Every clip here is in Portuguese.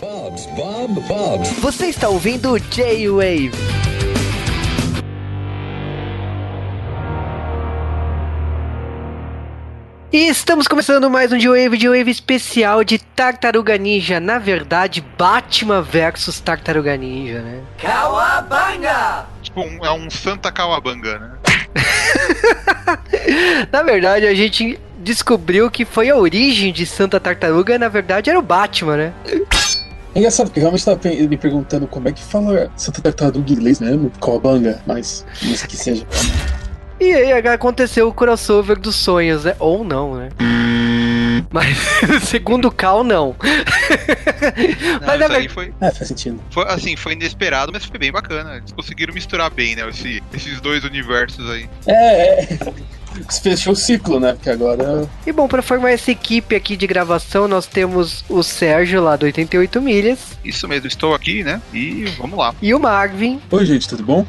Bob's, Bob, Bob's. Você está ouvindo J-Wave. E estamos começando mais um J-Wave, J-Wave especial de Tartaruga Ninja. Na verdade, Batman versus Tartaruga Ninja, né? Cowabunga! Tipo, um- é um Santa Kawabanga, né? Na verdade, a gente descobriu que foi a origem de Santa Tartaruga, na verdade era o Batman, né? É engraçado, porque eu realmente tava pe- me perguntando como é que fala Santa Tartaruga em inglês mesmo, Cowabunga, mas não sei que seja. E aí aconteceu o crossover dos sonhos, né? Ou não, né? Mas segundo o Cal, não. Não, Mas isso aí foi, É, faz sentido. foi, assim, foi inesperado, mas foi bem bacana. Eles conseguiram misturar bem, né? esse- esses dois universos aí. É, é. Fechou o ciclo, né? Porque agora. E bom, para formar essa equipe aqui de gravação, nós temos o Sérgio lá do 88 Milhas Isso mesmo, estou aqui, né? E vamos lá. e o Marvin. Oi, gente, tudo bom?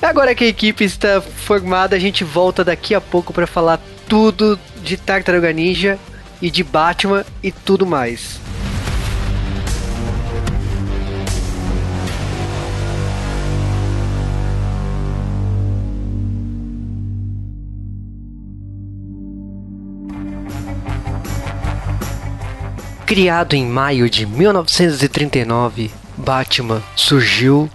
Agora que a equipe está formada, a gente volta daqui a pouco para falar tudo de Tartaruga Ninja e de Batman e tudo mais. Criado em maio de 1939, Batman surgiu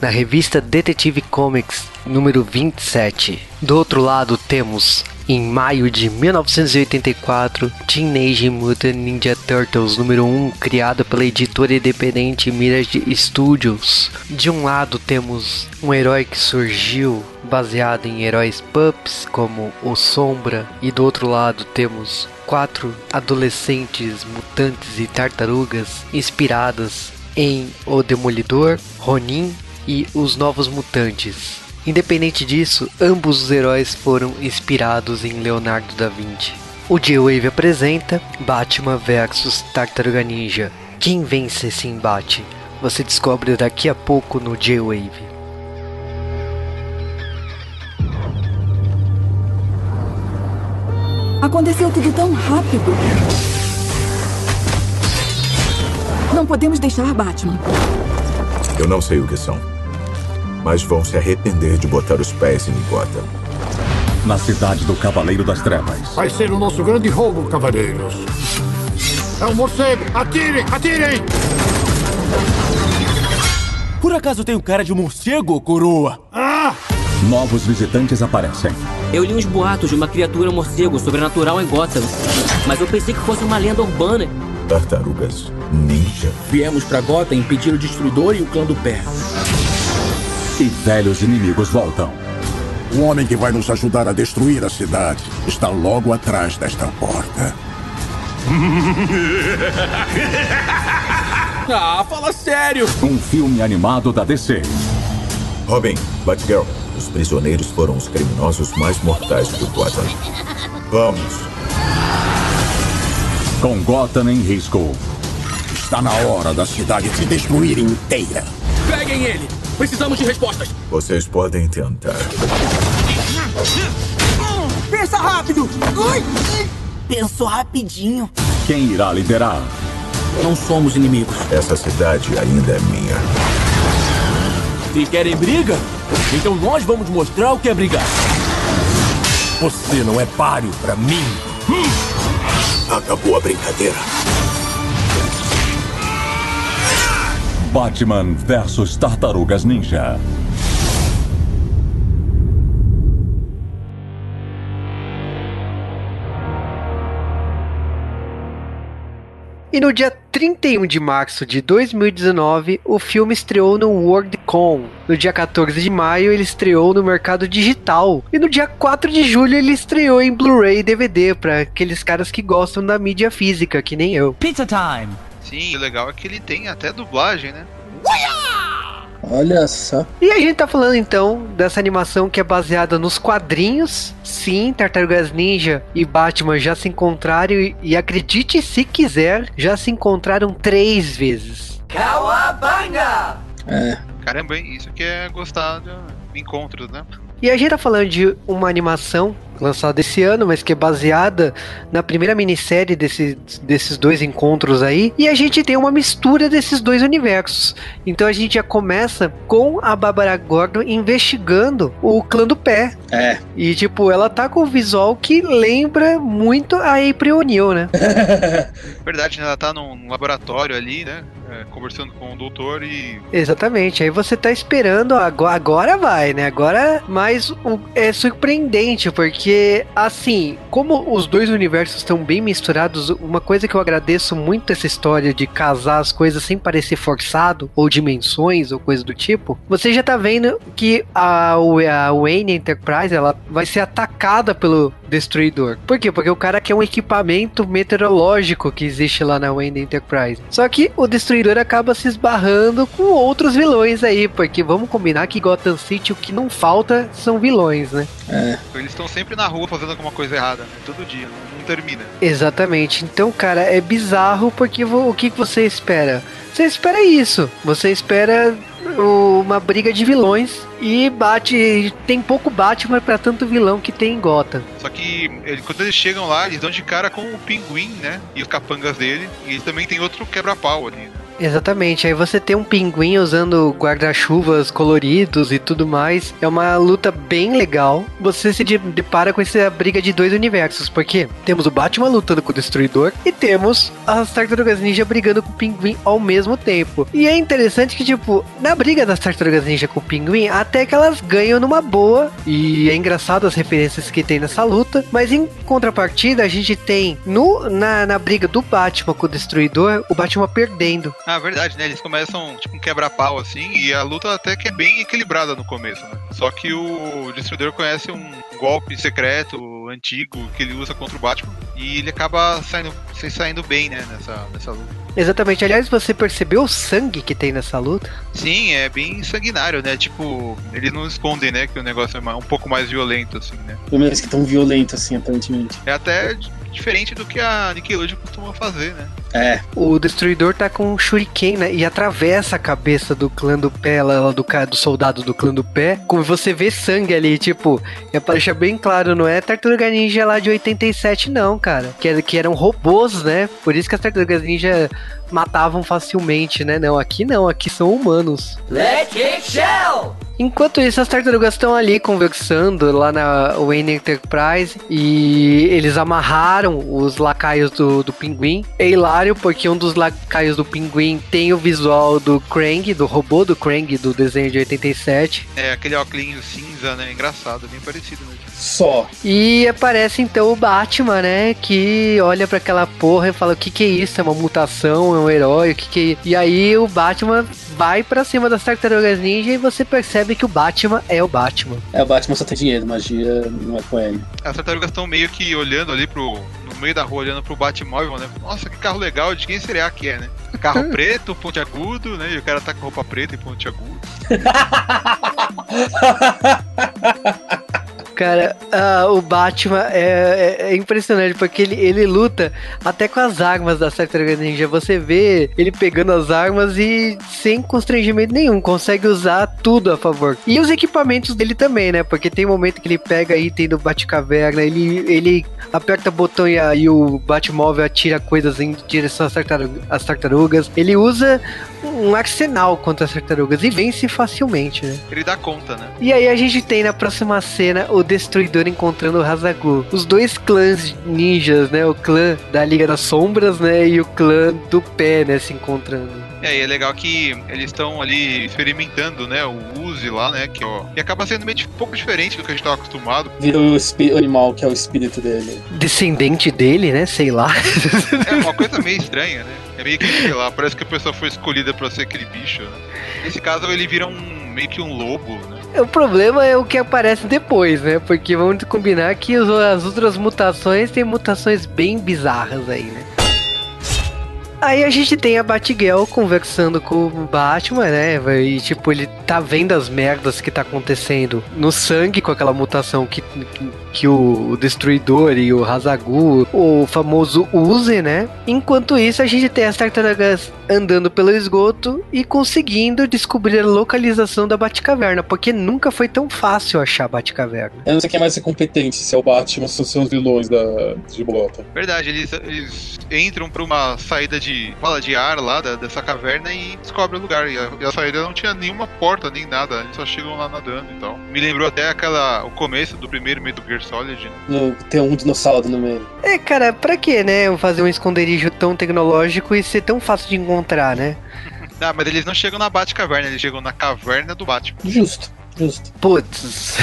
na revista Detective Comics número 27. Do outro lado temos em maio de 1984 Teenage Mutant Ninja Turtles número 1, criado pela editora independente Mirage Studios. De um lado temos um herói que surgiu baseado em heróis pups como o Sombra e do outro lado temos quatro adolescentes mutantes e tartarugas inspiradas em O Demolidor, Ronin e os Novos Mutantes. Independente disso, ambos os heróis foram inspirados em Leonardo da Vinci. O J-Wave apresenta Batman vs Tartaruga Ninja. Quem vence esse embate? Você descobre daqui a pouco no J-Wave. Aconteceu tudo tão rápido. Não podemos deixar Batman. Eu não sei o que são. Mas vão se arrepender de botar os pés em Gotham. na cidade do Cavaleiro das Trevas. Vai ser o nosso grande roubo, cavaleiros. É um morcego! Atirem! Atirem! Por acaso tem um cara de morcego, coroa? Ah! Novos visitantes aparecem. Eu li uns boatos de uma criatura morcego sobrenatural em Gotham, mas eu pensei que fosse uma lenda urbana. Tartarugas ninja. Viemos pra Gotham impedir o Destruidor e o Clã do Pé. E velhos inimigos voltam. O homem que vai nos ajudar a destruir a cidade está logo atrás desta porta. Ah, fala sério! Um filme animado da DC. Robin, Batgirl, os prisioneiros foram os criminosos mais mortais do Gotham. Vamos. Com Gotham em risco. Está na hora da cidade se destruir inteira. Peguem ele! Precisamos de respostas! Vocês podem tentar. Pensa rápido! Ui! Pensou rapidinho. Quem irá liderar? Não somos inimigos. Essa cidade ainda é minha. Se querem briga? Então nós vamos mostrar o que é brigar. Você não é páreo para mim. Acabou a brincadeira. Batman versus Tartarugas Ninja. E no dia 31 de março de 2019, o filme estreou no Worldcon. No dia 14 de maio, ele estreou no mercado digital. E no dia 4 de julho, ele estreou em Blu-ray e DVD para aqueles caras que gostam da mídia física, que nem eu. Pizza time! Sim, o legal é que ele tem até dublagem, né? Olha só. E a gente tá falando então dessa animação que é baseada nos quadrinhos. Sim, Tartarugas Ninja e Batman já se encontraram e, e acredite se quiser, já se encontraram três vezes. Cowabunga! É. Caramba, hein? Isso que é gostar de encontros, né? E a gente tá falando de uma animação lançada esse ano, mas que é baseada na primeira minissérie desse, desses dois encontros aí. E a gente tem uma mistura desses dois universos. Então a gente já começa com a Bárbara Gordon investigando o clã do pé. É. E tipo, ela tá com um visual que lembra muito a April O'Neil, né? Verdade, né? Ela tá num laboratório ali, né? É, conversando com o doutor e. Exatamente. Aí você tá esperando, agora, agora vai, né? Agora, mas o, é surpreendente, porque assim, como os dois universos estão bem misturados, uma coisa que eu agradeço muito essa história de casar as coisas sem parecer forçado, ou dimensões, ou coisa do tipo, você já tá vendo que a, a Wayne Enterprise ela vai ser atacada pelo Destruidor. Por quê? Porque o cara quer um equipamento meteorológico que existe lá na Wayne Enterprise. Só que o Destruidor acaba se esbarrando com outros vilões aí, porque vamos combinar que Gotham City o que não falta são vilões, né? É. Eles estão sempre na rua fazendo alguma coisa errada, né? Todo dia, não, termina. Exatamente. Então, cara, é bizarro porque o que você espera? Você espera isso. Você espera uma briga de vilões e bate. Tem pouco Batman pra tanto vilão que tem em Gotham. Só que ele- quando eles chegam lá, eles dão de cara com o pinguim, né? E os capangas dele. E também tem outro quebra-pau ali, né? Exatamente, aí você tem um pinguim usando guarda-chuvas coloridos e tudo mais. É uma luta bem legal. Você se de- depara com essa briga de dois universos, porque temos o Batman lutando com o Destruidor e temos as Tartarugas Ninja brigando com o Pinguim ao mesmo tempo. E é interessante que, tipo, na briga das Tartarugas Ninja com o Pinguim, até que elas ganham numa boa. E é engraçado as referências que tem nessa luta. Mas em contrapartida, a gente tem no, na, na briga do Batman com o Destruidor, o Batman perdendo. Ah, verdade, né? Eles começam tipo um quebra-pau assim, e a luta até que é bem equilibrada no começo, né? Só que o Destruidor conhece um golpe secreto, antigo, que ele usa contra o Batman, e ele acaba saindo, se saindo bem, né, nessa, nessa luta. Exatamente. Aliás, você percebeu o sangue que tem nessa luta? Sim, é bem sanguinário, né? Tipo, eles não escondem, né, que o negócio é um pouco mais violento, assim, né? Pelo menos que tão violento assim, aparentemente. É até diferente do que a Nickelodeon costuma fazer, né? É. O Destruidor tá com um shuriken, né? E atravessa a cabeça do clã do pé, lá, do, do soldado do clã do pé. Como você vê sangue ali, tipo, é pra deixar bem claro, não é Tartaruga Ninja lá de 87, não, cara. Que, era- que eram robôs, né? Por isso que as Tartarugas Ninja matavam facilmente, né? Não, aqui não, aqui são humanos. Let it shell! Enquanto isso, as tartarugas estão ali conversando lá na Wayne Enterprise e eles amarraram os lacaios do, do pinguim. É hilário porque um dos lacaios do pinguim tem o visual do Krang, do robô do Krang do desenho de 87. É aquele óculos cinza, né? Engraçado, bem parecido mesmo. Só. E aparece então o Batman, né? Que olha pra aquela porra e fala: O que, que é isso? É uma mutação? É um herói? O que, que é? E aí o Batman vai pra cima das tartarugas ninja e você percebe que o Batman é o Batman. É, o Batman só tem dinheiro, magia não é com ele. As tartarugas estão meio que olhando ali pro. no meio da rua, olhando pro Batmóvel, né? Nossa, que carro legal, de quem será que é, né? Carro preto, ponte agudo, né? E o cara tá com roupa preta e ponte agudo. Cara, ah, o Batman é, é- é impressionante porque ele, ele luta até com as armas da Tartaruga Ninja. Você vê ele pegando as armas e sem constrangimento nenhum, consegue usar tudo a favor. E os equipamentos dele também, né? Porque tem momento que ele pega item do Batcaverna, ele, ele aperta botão e, a- e o Batmóvel atira coisas em direção às tartarugas. Ele usa um arsenal contra as tartarugas e vence facilmente, né? Ele dá conta, né? E aí a gente tem na próxima cena o Destruidor encontrando o Hazagu. Os dois clãs ninjas, né? O clã da Liga das Sombras, né? E o clã do pé, né? Se encontrando. E aí é legal que eles estão ali experimentando, né? O Uzi lá, né? Que, ó, e acaba sendo meio di- um pouco diferente do que a gente tava acostumado. Vira o, o animal que é o espírito dele. Descendente dele, né? Sei lá. É uma coisa meio estranha, né? É meio que, sei lá, parece que a pessoa foi escolhida pra ser aquele bicho, né? Nesse caso ele vira um meio que um lobo, né? O problema é o que aparece depois, né? Porque vamos combinar que as outras mutações têm mutações bem bizarras aí, né? Aí a gente tem a Batgirl conversando com o Batman, né? E tipo, ele tá vendo as merdas que tá acontecendo no sangue com aquela mutação que, que, que o Destruidor e o Hazagu, o famoso Uze, né? Enquanto isso, a gente tem as tartarugas andando pelo esgoto e conseguindo descobrir a localização da Batcaverna, porque nunca foi tão fácil achar a Batcaverna. Eu não sei quem é mais competente, se é o Batman ou se são os vilões da, de Gotham. Verdade, eles, eles entram pra uma saída de fala de ar lá da, dessa caverna e descobrem o lugar. E a, e a, saída não tinha nenhuma porta nem nada, eles só chegam lá nadando e tal. Me lembrou até aquela o começo do primeiro Metal Gear Solid. Né? No, tem um dinossauro no meio. É, cara, pra que, né? Fazer um esconderijo tão tecnológico e ser tão fácil de encontrar, né? Não, mas eles não chegam na Batcaverna, eles chegam na caverna do Batman. Justo. Justo. Putz.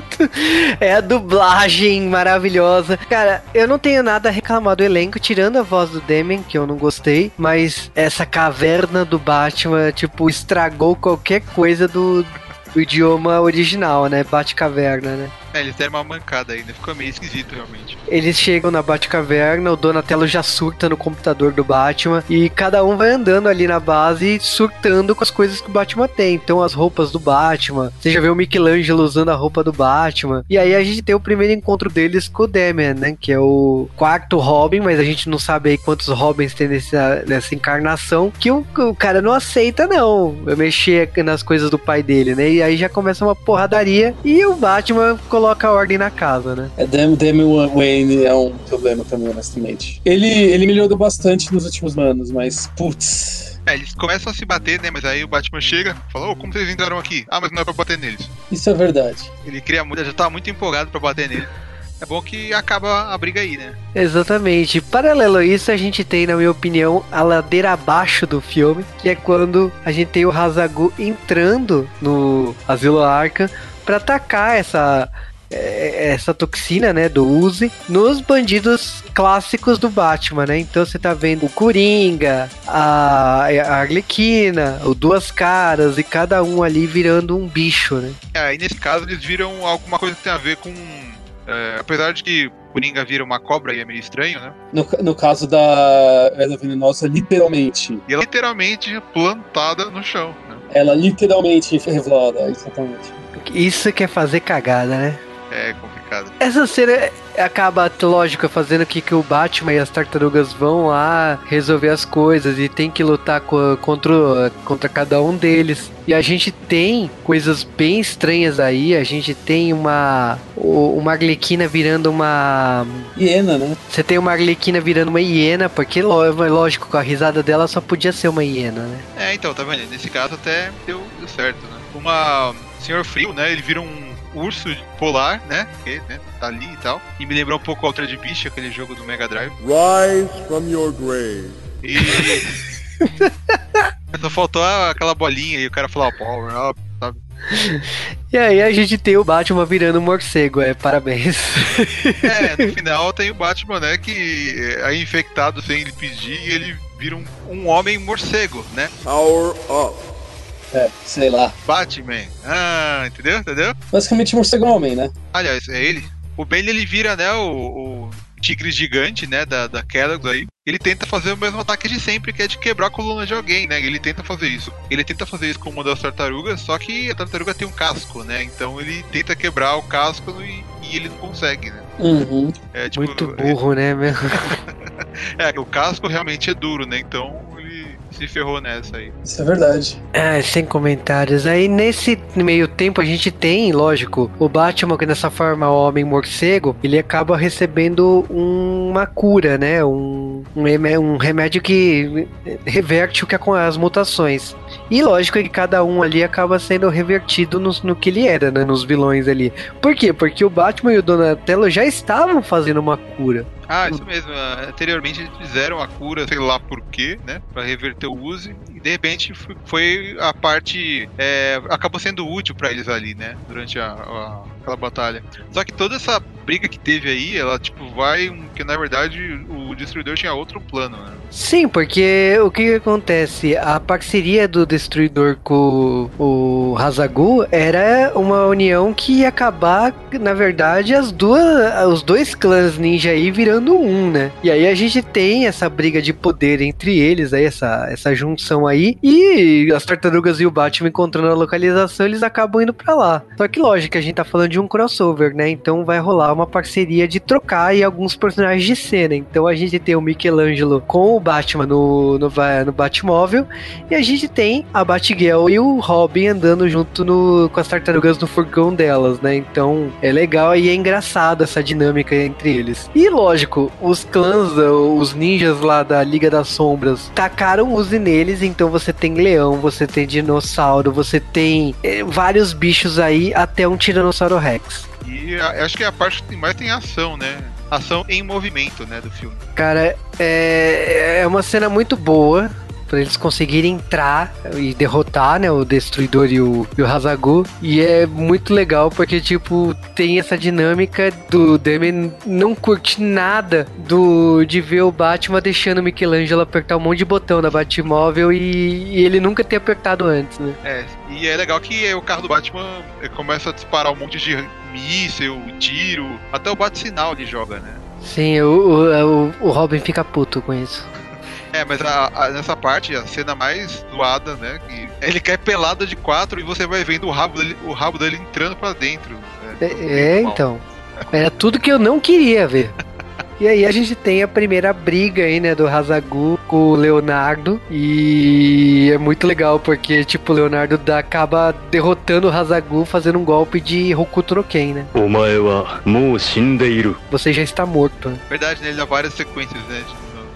é a dublagem maravilhosa. Cara, eu não tenho nada a reclamar do elenco, tirando a voz do Demian, que eu não gostei, mas essa caverna do Batman, tipo, estragou qualquer coisa do, do idioma original, né? Bate-caverna, né? É, eles deram uma mancada ainda, ficou meio esquisito realmente. Eles chegam na Batcaverna, o Donatello já surta no computador do Batman e cada um vai andando ali na base surtando com as coisas que o Batman tem. Então as roupas do Batman, você já vê o Michelangelo usando a roupa do Batman. E aí a gente tem o primeiro encontro deles com o Damian, né? Que é o quarto Robin, mas a gente não sabe aí quantos Robins tem nessa, nessa encarnação. Que o, o cara não aceita, não. Eu mexer nas coisas do pai dele, né? E aí já começa uma porradaria e o Batman coloca coloca ordem na casa, né? É, Damian Wayne é um problema também, honestamente. Ele, ele melhorou bastante nos últimos anos, mas, putz... É, eles começam a se bater, né? Mas aí o Batman chega e fala, oh, como vocês entraram aqui? Ah, mas não é pra bater neles. Isso é verdade. Ele cria muito, já tava muito empolgado pra bater nele. É bom que acaba a briga aí, né? Exatamente. Paralelo a isso, a gente tem, na minha opinião, a ladeira abaixo do filme, que é quando a gente tem o Hazagu entrando no Asilo Arkham para atacar essa essa toxina, né, do Uzi, nos bandidos clássicos do Batman, né? Então você tá vendo o Coringa, a, a Arlequina, o Duas Caras, e cada um ali virando um bicho, né? É, e nesse caso eles viram alguma coisa que tem a ver com. É, apesar de que Coringa vira uma cobra e é meio estranho, né? No, no caso da Erva Venenosa, literalmente. E ela literalmente plantada no chão. Né? Ela literalmente revelada, exatamente. Isso quer fazer cagada, né? É. Essa cena acaba, lógico, fazendo que, que o Batman e as tartarugas vão lá resolver as coisas e tem que lutar co contra, contra cada um deles. E a gente tem coisas bem estranhas aí. A gente tem uma. Uma Arlequina virando uma. Hiena, né? Você tem uma Arlequina virando uma hiena, porque lógico, com a risada dela só podia ser uma hiena, né? É, então, tá vendo? Nesse caso até deu, deu certo, né? Uma. Senhor Frio, né? Ele vira um urso polar, né? Que né, tá ali e tal. E me lembrou um pouco Altered Beast, aquele jogo do Mega Drive. Rise from your grave. E. Só faltou aquela bolinha e o cara falou, power up, sabe? E aí a gente tem o Batman virando um morcego, é, parabéns. É, no final tem o Batman, né, que é infectado sem ele pedir e ele vira um, um homem morcego, né? Power up. É, sei lá. Batman. Ah, entendeu? Entendeu? Basicamente morcego homem, né? Aliás, é ele. O Bane ele vira, né, o, o tigre gigante, né, da, da Kellogg's aí. Ele tenta fazer o mesmo ataque de sempre, que é de quebrar a coluna de alguém, né? Ele tenta fazer isso. Ele tenta fazer isso com uma das tartarugas, só que a tartaruga tem um casco, né? Então ele tenta quebrar o casco e, e ele não consegue, né? Uhum. É, tipo, Muito burro, é... né? é, o casco realmente é duro, né? Então se ferrou nessa aí. Isso é verdade. É, sem comentários. Aí nesse meio tempo a gente tem, lógico, o Batman que nessa forma homem morcego, ele acaba recebendo uma cura, né? Um, um remédio que reverte o que é com as mutações. E lógico que cada um ali acaba sendo revertido no, no que ele era, né? Nos vilões ali. Por quê? Porque o Batman e o Donatello já estavam fazendo uma cura. Ah, isso mesmo. Anteriormente eles fizeram a cura, sei lá por quê, né? Pra reverter o uso. E de repente foi a parte. É, acabou sendo útil para eles ali, né? Durante a, a, aquela batalha. Só que toda essa briga que teve aí, ela, tipo, vai. Que na verdade o Destruidor tinha outro plano, né? Sim, porque o que, acontece? A parceria do Destruidor com o Hazagu era uma união que ia acabar, na verdade, as duas, os dois clãs ninja aí virando um, né? E aí a gente tem essa briga de poder entre eles, aí essa, essa junção aí, e as tartarugas e o Batman encontrando a localização, eles acabam indo pra lá. Só que lógico, a gente tá falando de um crossover, né? Então vai rolar uma parceria de trocar aí alguns personagens de cena. Então a gente tem o Michelangelo com o Batman no, no, no Batmóvel, e a gente tem a Batgirl e o Robin andando junto no, com as tartarugas no furgão delas, né? Então é legal e é engraçado essa dinâmica entre eles. E lógico, os clãs, os ninjas lá da Liga das Sombras, tacaram use neles, então você tem leão, você tem dinossauro, você tem é, vários bichos aí, até um Tiranossauro Rex. E a, acho que é a parte que mais tem ação, né? Ação em movimento, né, do filme. Cara, é, é uma cena muito boa para eles conseguirem entrar e derrotar, né, o Destruidor e o, e o Hazagu. E é muito legal porque, tipo, tem essa dinâmica do Demi não curte nada do de ver o Batman deixando o Michelangelo apertar um monte de botão na Batmóvel e, e ele nunca ter apertado antes, né? É, e é legal que o carro do Batman começa a disparar um monte de míssil, tiro, até o bate-sinal ele joga, né? Sim, o, o, o Robin fica puto com isso. É, mas a, a, nessa parte, a cena mais zoada, né? ele cai pelado de quatro e você vai vendo o rabo dele, o rabo dele entrando pra dentro. Né, é, é então. Era tudo que eu não queria ver. E aí a gente tem a primeira briga aí, né, do Hazagu com o Leonardo. E é muito legal porque, tipo, o Leonardo dá, acaba derrotando o Hazagu fazendo um golpe de Hokuto no Ken, né? Você já está morto. Né? Verdade, né? Ele dá várias sequências, né?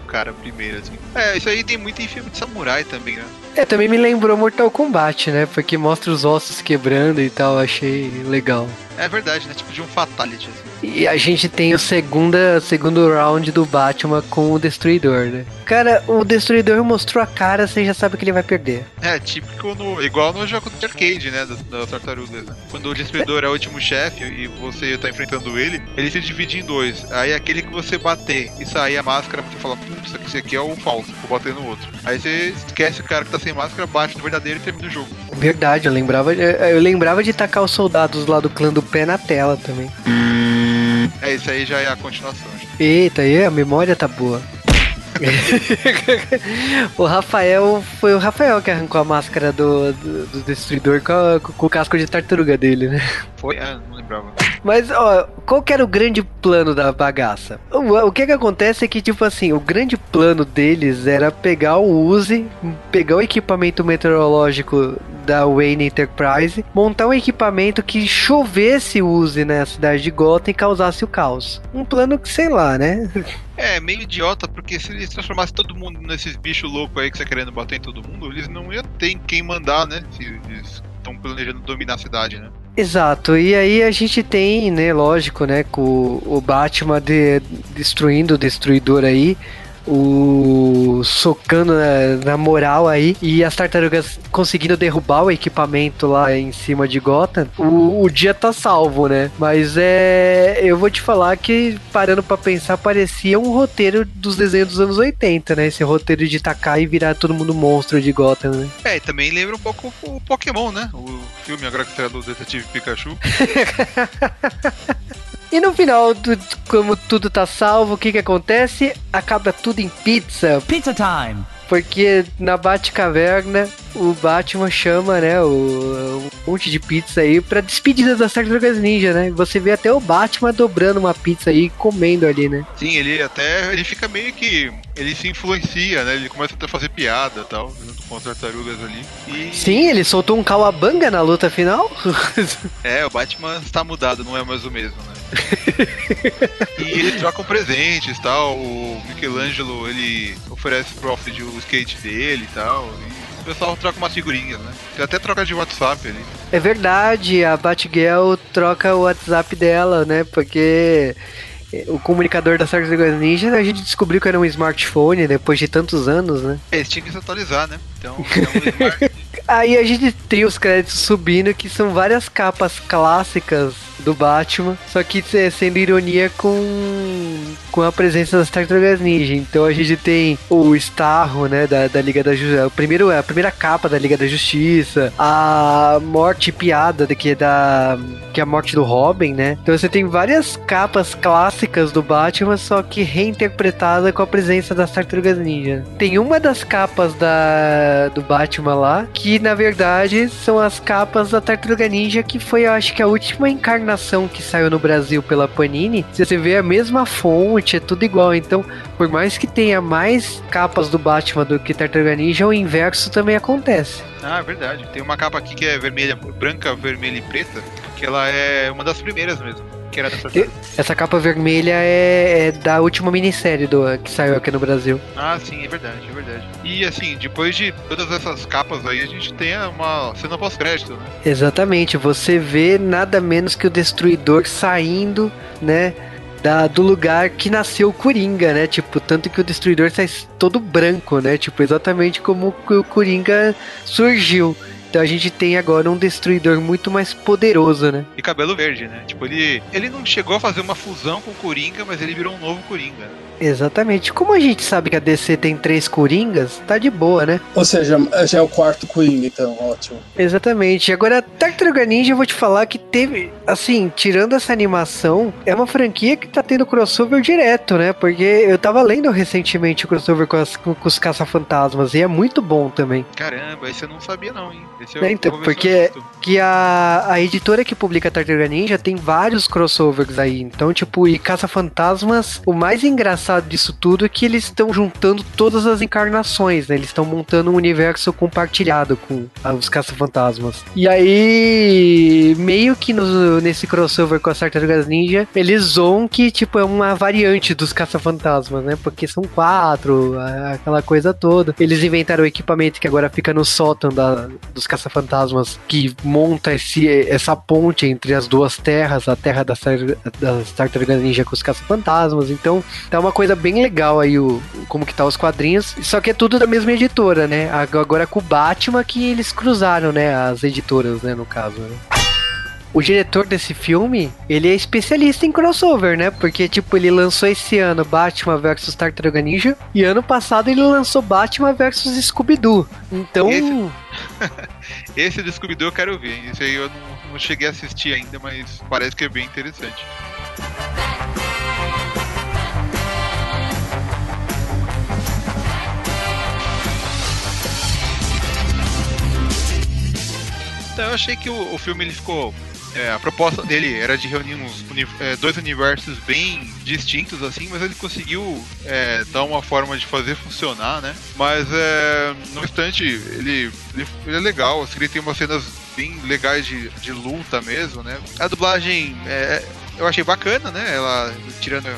Cara primeiro, assim. É, isso aí tem muito em filme de samurai também, né? É, também me lembrou Mortal Kombat, né? Porque mostra os ossos quebrando e tal, achei legal. É verdade, né? Tipo de um fatality, assim. E a gente tem o segunda, segundo round do Batman com o Destruidor, né? Cara, o Destruidor mostrou a cara, você já sabe que ele vai perder. É, típico no. igual no jogo de arcade, né? Das, das tartarugas. Né? Quando o Destruidor é o último chefe e você tá enfrentando ele, ele se divide em dois. Aí aquele que você bater e sair a máscara, você fala, putz, esse aqui é o falso, vou bater no outro. Aí você esquece o cara que tá sem máscara, bate no verdadeiro e termina o jogo. Verdade, eu lembrava, eu lembrava de tacar os soldados lá do clã do pé na tela também. É, isso aí já é a continuação. Eita, aí a memória tá boa. o Rafael foi o Rafael que arrancou a máscara do, do, do destruidor com, a, com, o casco de tartaruga dele, né? Foi? Ah, não lembrava. Mas, ó, qual que era o grande plano da bagaça? O, o que que acontece é que, tipo assim, o grande plano deles era pegar o Uzi, pegar o equipamento meteorológico da Wayne Enterprise, montar um equipamento que chovesse Uzi na cidade de Gotham e causasse o caos. Um plano que, sei lá, né? É, meio idiota, porque se eles transformassem todo mundo nesses bichos loucos aí que você querendo bater em todo mundo, eles não iam ter quem mandar, né? Se eles estão planejando dominar a cidade, né? Exato, e aí a gente tem, né, lógico, né, com o Batman de, destruindo o Destruidor aí, o socando na, na, moral aí e as tartarugas conseguindo derrubar o equipamento lá em cima de Gotham, o, o dia tá salvo, né? Mas é. Eu vou te falar que, parando para pensar, parecia um roteiro dos desenhos dos anos 80, né? Esse roteiro de tacar e virar todo mundo monstro de Gotham, né? É, e também lembra um pouco o Pokémon, né? O filme agora que será do Detetive Pikachu. E no final, como tudo tá salvo, o que que acontece? Acaba tudo em pizza. Pizza time! Porque na Batcaverna o Batman chama, né, o, um monte de pizza aí pra despedida das Tartarugas Ninja, né? Você vê até o Batman dobrando uma pizza aí e comendo ali, né? Sim, ele até ele fica meio que ele se influencia, né? Ele começa até a fazer piada, tal, junto com as tartarugas ali. E... Sim, ele soltou um cawabanga na luta final. é, o Batman está mudado, não é mais o mesmo, né? e ele troca um presentes, tal. O Michelangelo ele oferece pro Alfred o skate dele e tal. E pessoal troca umas figurinhas, né? Tem até troca de WhatsApp ali. É verdade, a Batgirl troca o WhatsApp dela, né? Porque o comunicador da Tartarugas Ninja a gente descobriu que era um smartphone depois de tantos anos, né? É, eles tinham que se atualizar, né? Então, é Aí a gente tem os créditos subindo que são várias capas clássicas do Batman, só que sendo ironia com, com a presença das Tartarugas Ninja. Então a gente tem o Starro, né, da, da Liga da Justiça, o primeiro, a primeira capa da Liga da Justiça, a morte piada que é da que é a morte do Robin, né? Então você tem várias capas clássicas do Batman, só que reinterpretada com a presença das Tartarugas Ninja. Tem uma das capas da do Batman lá que na verdade são as capas da Tartaruga Ninja que foi, eu acho que a última encarnação que saiu no Brasil pela Panini. Você vê a mesma fonte, é tudo igual. Então, por mais que tenha mais capas do Batman do que Tartaruga Ninja, o inverso também acontece. Ah, verdade. Tem uma capa aqui que é vermelha, branca, vermelha e preta, que ela é uma das primeiras mesmo. Que era dessa Essa capa vermelha é, é, da última minissérie do, que saiu aqui no Brasil. Ah, sim, é verdade, é verdade. E assim, depois de todas essas capas aí, a gente tem uma cena pós-crédito, né? Exatamente, você vê nada menos que o Destruidor saindo, né? Da, do lugar que nasceu o Coringa, né? Tipo, tanto que o Destruidor sai todo branco, né? Tipo, exatamente como o Coringa surgiu. Então a gente tem agora um destruidor muito mais poderoso, né? E cabelo verde, né? Tipo, ele, ele não chegou a fazer uma fusão com o Coringa, mas ele virou um novo Coringa. Exatamente. Como a gente sabe que a DC tem três Coringas, tá de boa, né? Ou seja, já é o quarto Coringa, então, ótimo. Exatamente. Agora, Tartaruga Ninja, eu vou te falar que teve, assim, tirando essa animação, é uma franquia que tá tendo crossover direto, né? Porque eu tava lendo recentemente o crossover com, as, com, com os Caça-Fantasmas e é muito bom também. Caramba, esse eu não sabia não, hein? Esse é, então, porque que a, a editora que publica Tartaruga Ninja tem vários crossovers aí. Então, tipo, e Caça-Fantasmas, o mais engraçado disso tudo é que eles estão juntando todas as encarnações, né? Eles estão montando um universo compartilhado com os Caça-Fantasmas. E aí, meio que no, nesse crossover com as Tartarugas Ninja, eles zoam que, tipo, é uma variante dos Caça-Fantasmas, né? Porque são quatro, aquela coisa toda. Eles inventaram o equipamento que agora fica no sótão da, dos Caça-Fantasmas, que monta esse, essa ponte entre as duas terras, a terra das, das Tartarugas Ninja com os Caça-Fantasmas. Então, tá uma coisa bem legal aí, o, como que tá os quadrinhos. Só que é tudo da mesma editora, né? Agora com o Batman que eles cruzaram, né? As editoras, né? No caso, né? O diretor desse filme, ele é especialista em crossover, né? Porque, tipo, ele lançou esse ano Batman vs Tartaruga Ninja e ano passado ele lançou Batman vs Scooby-Doo. Então... Esse... esse do Scooby-Doo eu quero ver. Esse aí eu não, não cheguei a assistir ainda, mas parece que é bem interessante. Eu achei que o, o filme ele ficou. É, a proposta dele era de reunir uns, é, dois universos bem distintos, assim, mas ele conseguiu é, dar uma forma de fazer funcionar, né? Mas é, no instante, ele, ele, ele, é legal, assim, ele tem umas cenas bem legais de, de luta mesmo, né? A dublagem é, eu achei bacana, né? Ela tirando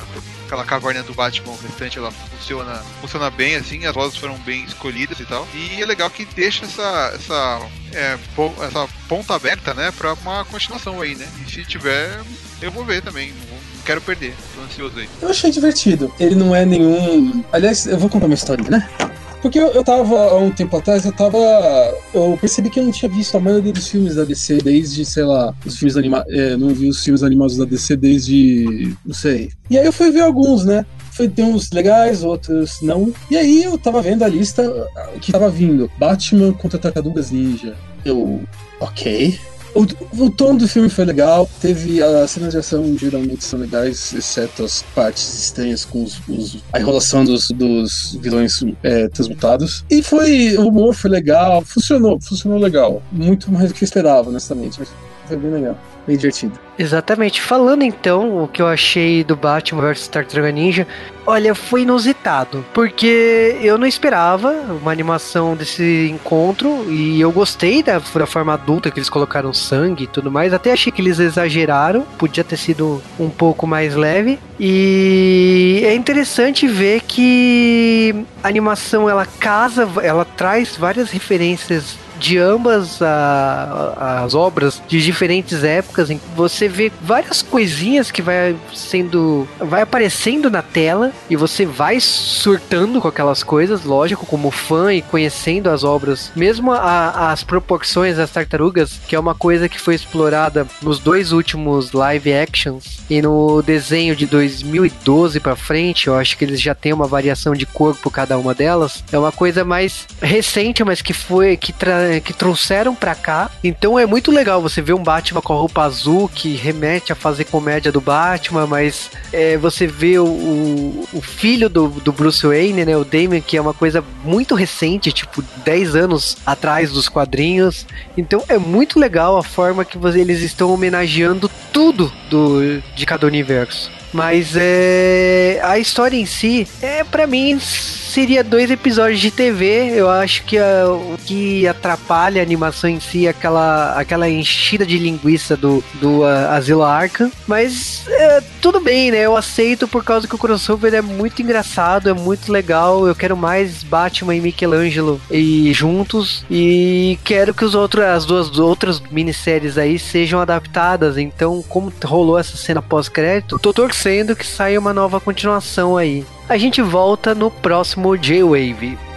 aquela caverna do Batman restante, ela funciona, funciona bem, assim, as vozes foram bem escolhidas e tal. E é legal que deixa essa, essa, é, essa ponta aberta, né, pra uma continuação aí, né? E se tiver, eu vou ver também. Quero perder, tô ansioso aí. Eu achei divertido. Ele não é nenhum. Aliás, eu vou contar uma história, né? Porque eu, eu tava, há um tempo atrás, eu tava. Eu percebi que eu não tinha visto a maioria dos filmes da DC desde, sei lá, os filmes animados. É, não vi os filmes animados da DC desde. não sei. E aí eu fui ver alguns, né? Foi, tem uns legais, outros não. E aí eu tava vendo a lista que tava vindo: Batman contra Tartarugas Ninja. Eu. Ok. O, o, tom do filme foi legal, teve as cenas de ação geralmente são legais, exceto as partes estranhas com os, os, a enrolação dos, dos vilões é, transmutados. E foi. O humor foi legal, funcionou, funcionou legal. Muito mais do que eu esperava, honestamente, mas foi bem legal bem divertido. Exatamente. Falando então o que eu achei do Batman vs Tartaruga Ninja, olha, foi inusitado, porque eu não esperava uma animação desse encontro e eu gostei da, da forma adulta que eles colocaram sangue e tudo mais. Até achei que eles exageraram, podia ter sido um pouco mais leve. E é interessante ver que a animação ela casa, ela traz várias referências de ambas a, as obras de diferentes épocas. Você vê várias coisinhas que vai sendo. vai aparecendo na tela e você vai surtando com aquelas coisas, lógico, como fã e conhecendo as obras. Mesmo a, as proporções das tartarugas, que é uma coisa que foi explorada nos dois últimos live actions e no desenho de 2012 para frente, eu acho que eles já têm uma variação de corpo cada uma delas. É uma coisa mais recente, mas que foi que, que trouxeram para cá. Então é muito legal você ver um Batman com a roupa azul que remete a fazer comédia do Batman, mas é, você vê o, o, o, filho do, do Bruce Wayne, né, o Damian, que é uma coisa muito recente, tipo 10 anos atrás dos quadrinhos. Então é muito legal a forma que você, eles estão homenageando tudo do, de cada universo. Mas é a história em si é para mim seria dois episódios de TV. Eu acho que a, o que atrapalha a animação em si é aquela, aquela enchida de linguiça do, do uh, Asilo Arkham. Mas é, tudo bem, né? Eu aceito por causa que o crossover é muito engraçado, é muito legal. Eu quero mais Batman e Michelangelo e juntos. E quero que os outros, as duas outras minisséries aí sejam adaptadas. Então, como rolou essa cena pós-crédito, tô torcendo que saia uma nova continuação aí. A gente volta no próximo J-Wave.